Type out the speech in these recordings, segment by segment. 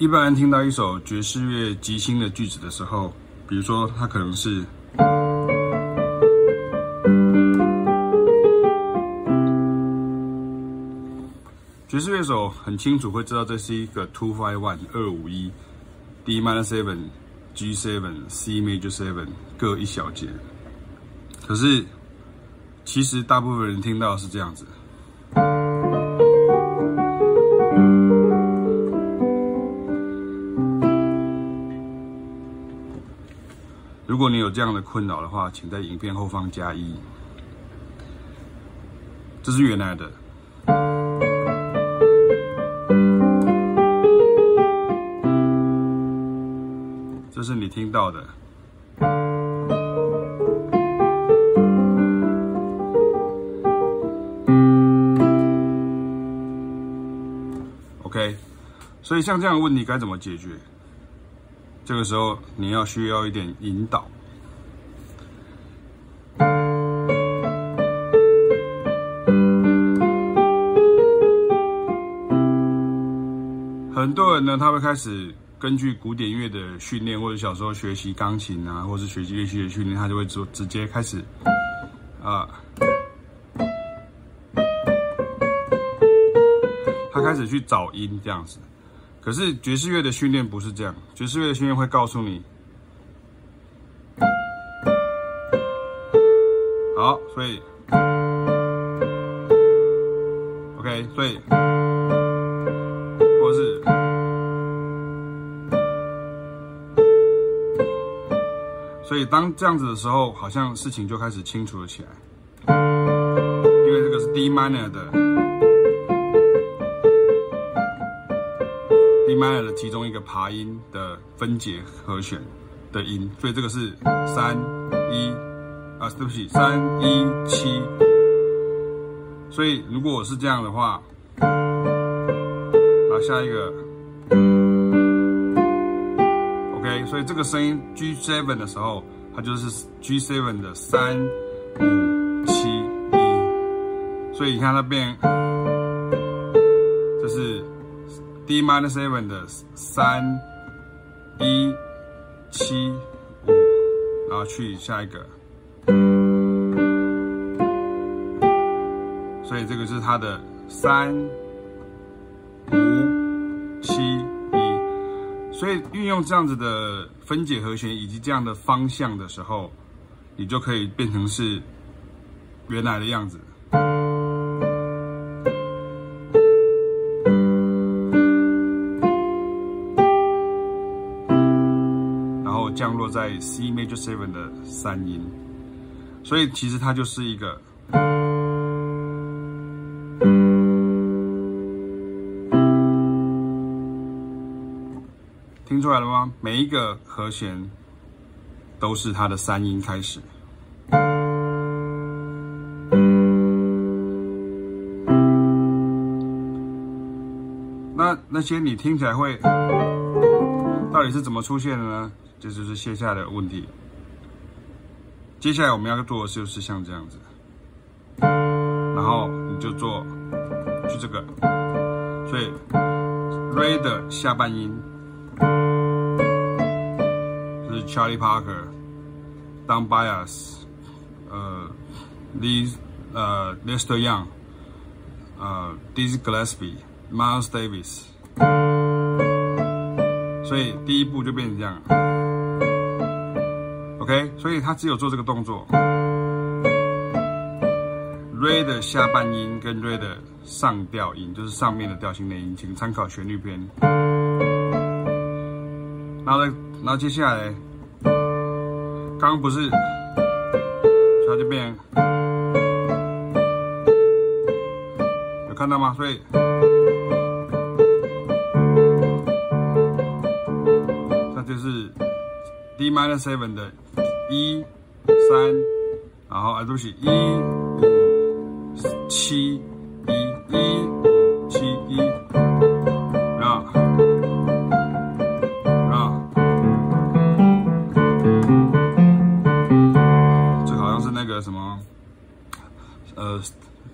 一般人听到一首爵士乐即兴的句子的时候，比如说它可能是，爵士乐手很清楚会知道这是一个 two five one 二五一 D minor seven G seven C major seven 各一小节，可是其实大部分人听到是这样子。你有这样的困扰的话，请在影片后方加一。这是原来的，这是你听到的。OK，所以像这样的问题该怎么解决？这个时候你要需要一点引导。呢，他会开始根据古典乐的训练，或者小时候学习钢琴啊，或者是学习乐器的训练，他就会直直接开始啊，他开始去找音这样子。可是爵士乐的训练不是这样，爵士乐的训练会告诉你，好，所以，OK，所以，所以当这样子的时候，好像事情就开始清楚了起来，因为这个是 D minor 的。D minor 的其中一个爬音的分解和弦的音，所以这个是三一啊，对不起，三一七。所以如果我是这样的话，好，下一个所以这个声音 G7 的时候，它就是 G7 的三五七一，所以你看它变，这是。D minor seven 的三一七五，然后去下一个，所以这个是它的三五，所以运用这样子的分解和弦以及这样的方向的时候，你就可以变成是原来的样子。然后降落在 C major seven 的三音，所以其实它就是一个，出来了吗？每一个和弦都是它的三音开始。那那些你听起来会，到底是怎么出现的呢？这就是接下的问题。接下来我们要做的就是像这样子，然后你就做，就这个，所以 Re 的下半音，Charlie Parker、Don Byas、呃，Lee 呃 Lester Young、呃 Dizzy Gillespie、Miles Davis，所以第一步就变成这样。OK，所以他只有做这个动作，Ray 的下半音跟 Ray 的上调音，就是上面的调性内音，请参考旋律篇。然后呢，然后接下来，刚不是，它就变，有看到吗？所以，那就是 D minor seven 的。一三，然后啊，对不起，一五七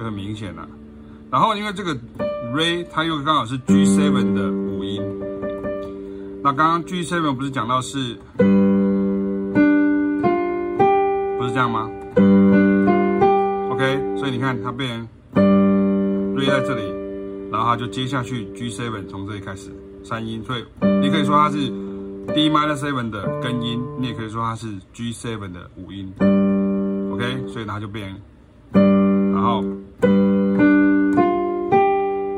就很明显了。然后因为这个 Re 它又刚好是 G seven 的五音。那刚刚 G seven 不是讲到是，不是这样吗？OK，所以你看它变成 Re 在这里，然后它就接下去 G seven 从这里开始三音，所以你可以说它是 D minor seven 的根音，你也可以说它是 G seven 的五音。OK，所以它就变，然后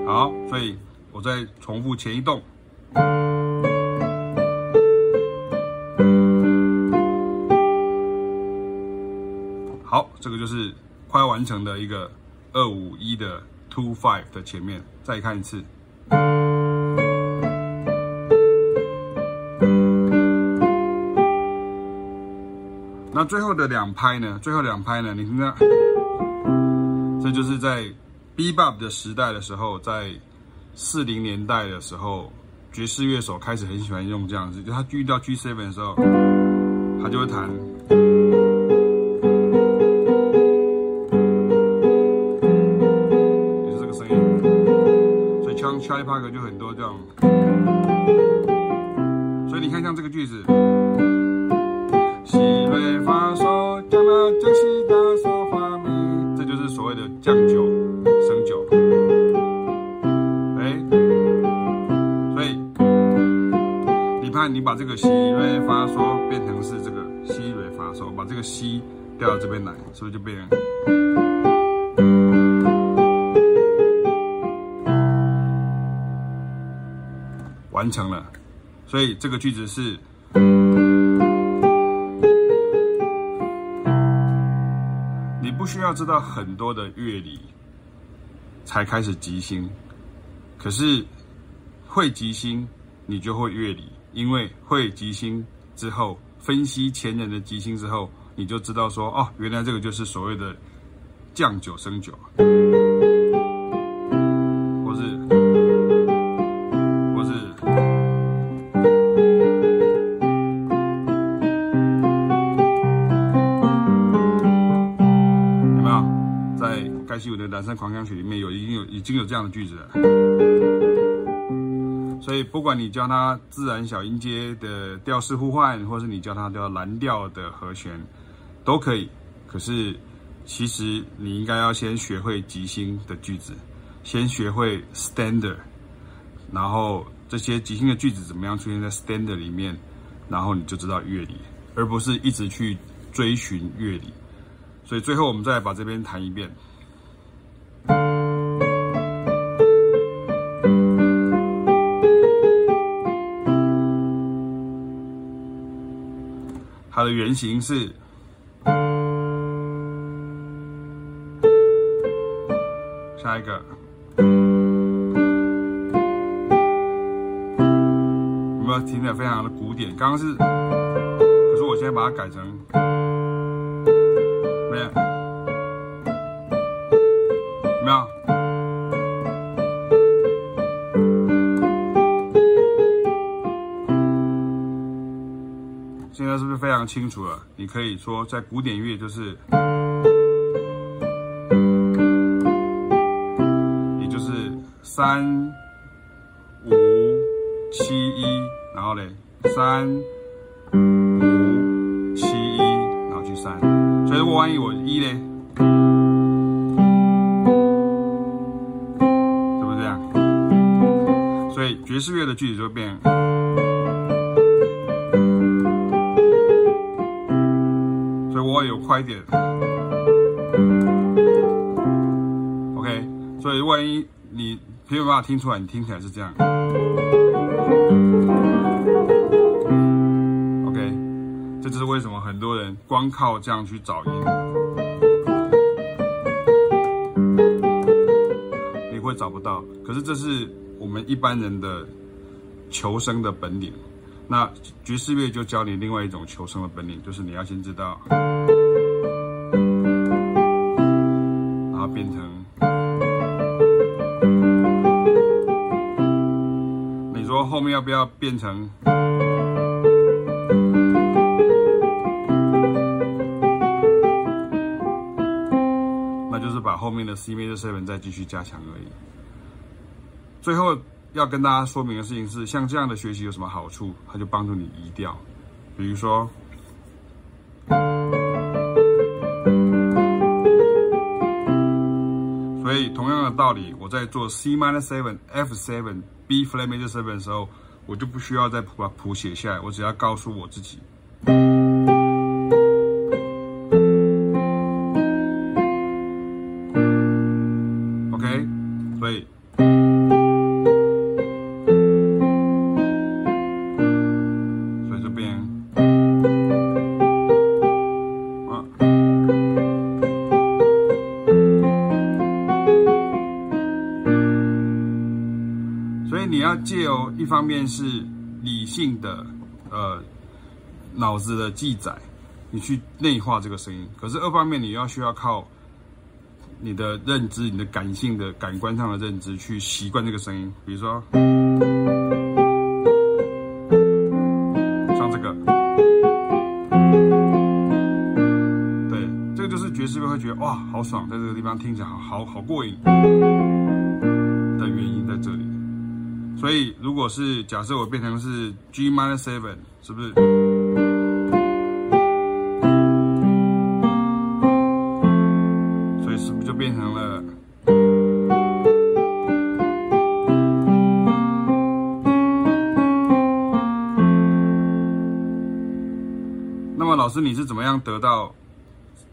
好，所以我再重复前一动。好，这个就是快要完成的一个二五一的 two five 的前面，再看一次。那最后的两拍呢？最后两拍呢？你听听，这就是在 bebop 的时代的时候，在四零年代的时候，爵士乐手开始很喜欢用这样子，就他遇到 G seven 的时候，他就会弹。Charlie Parker 就很多这样，所以你看像这个句子，西瑞发嗦，降啦降西哒嗦，降九升九。哎，所以你看你把这个西瑞发嗦变成是这个西瑞发嗦，把这个西调到这边来，是不是就变成？完成了，所以这个句子是，嗯需要知道很多的乐理才开始即兴，可是会即兴，你就会乐理，因为会即兴之后，分析前人的即兴之后，你就知道说，哦，原来这个就是所谓的降九升九。狂想曲里面有已经有已经有这样的句子了，所以不管你教他自然小音阶的调式互换，或是你教他教蓝调的和弦，都可以。可是其实你应该要先学会即兴的句子，先学会 standard，然后这些即兴的句子怎么样出现在 standard 里面，然后你就知道乐理，而不是一直去追寻乐理。所以最后我们再把这边弹一遍。它的原型是，下一个，有没有听起来非常的古典？刚刚是，可是我现在把它改成，没有，有没有？常清楚了？你可以说，在古典乐就是，也就是三五七一，然后嘞三五七一，然后去三。所以如果万一我一嘞，是不是这样？所以爵士乐的句子就变。快一点，OK。所以万一你没有办法听出来，你听起来是这样，OK。这就是为什么很多人光靠这样去找音，你会找不到。可是这是我们一般人的求生的本领。那爵士乐就教你另外一种求生的本领，就是你要先知道，你说后面要不要变成？那就是把后面的 C major seven 再继续加强而已。最后。要跟大家说明的事情是，像这样的学习有什么好处？它就帮助你移调，比如说，所以同样的道理，我在做 C minor seven、F seven、B flat major seven 的时候，我就不需要再把谱写下来，我只要告诉我自己。你要借由一方面是理性的，呃，脑子的记载，你去内化这个声音；可是二方面你要需要靠你的认知、你的感性的感官上的认知去习惯这个声音。比如说，像这个，对，这个就是爵士乐会觉得哇，好爽，在这个地方听起来好好好过瘾。所以，如果是假设我变成是 G minor seven，是不是？所以是不是就变成了？那么，老师你是怎么样得到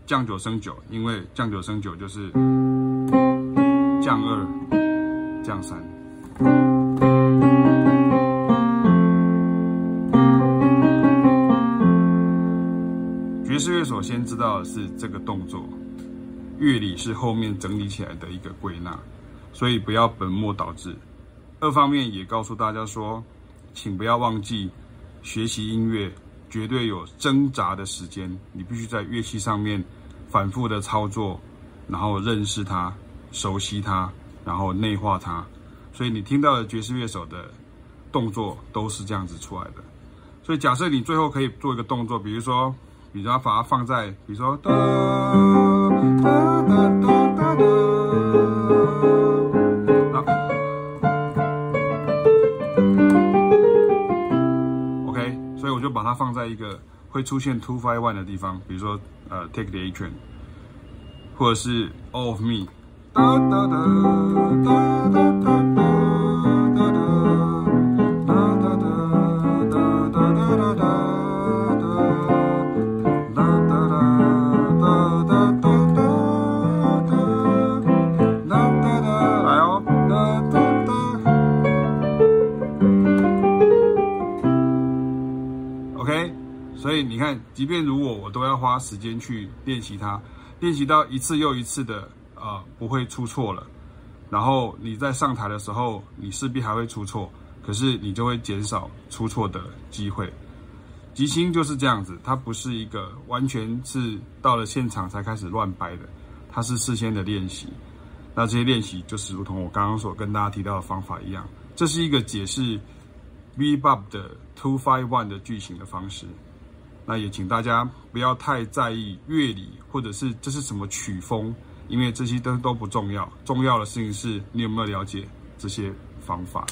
降九升九？因为降九升九就是降二降三。首先知道的是这个动作，乐理是后面整理起来的一个归纳，所以不要本末倒置。二方面也告诉大家说，请不要忘记学习音乐绝对有挣扎的时间，你必须在乐器上面反复的操作，然后认识它、熟悉它，然后内化它。所以你听到的爵士乐手的动作都是这样子出来的。所以假设你最后可以做一个动作，比如说。比如说把它放在，比如说哒哒哒哒哒哒，好，OK，所以我就把它放在一个会出现 two five one 的地方，比如说呃 Take the A train，或者是 All of Me，哒哒哒哒哒哒哒。所即便如果我都要花时间去练习它，练习到一次又一次的，呃，不会出错了。然后你在上台的时候，你势必还会出错，可是你就会减少出错的机会。即兴就是这样子，它不是一个完全是到了现场才开始乱掰的，它是事先的练习。那这些练习就是如同我刚刚所跟大家提到的方法一样，这是一个解释 bebop 的 two five one 的句型的方式。那也请大家不要太在意乐理，或者是这是什么曲风，因为这些都都不重要。重要的事情是你有没有了解这些方法。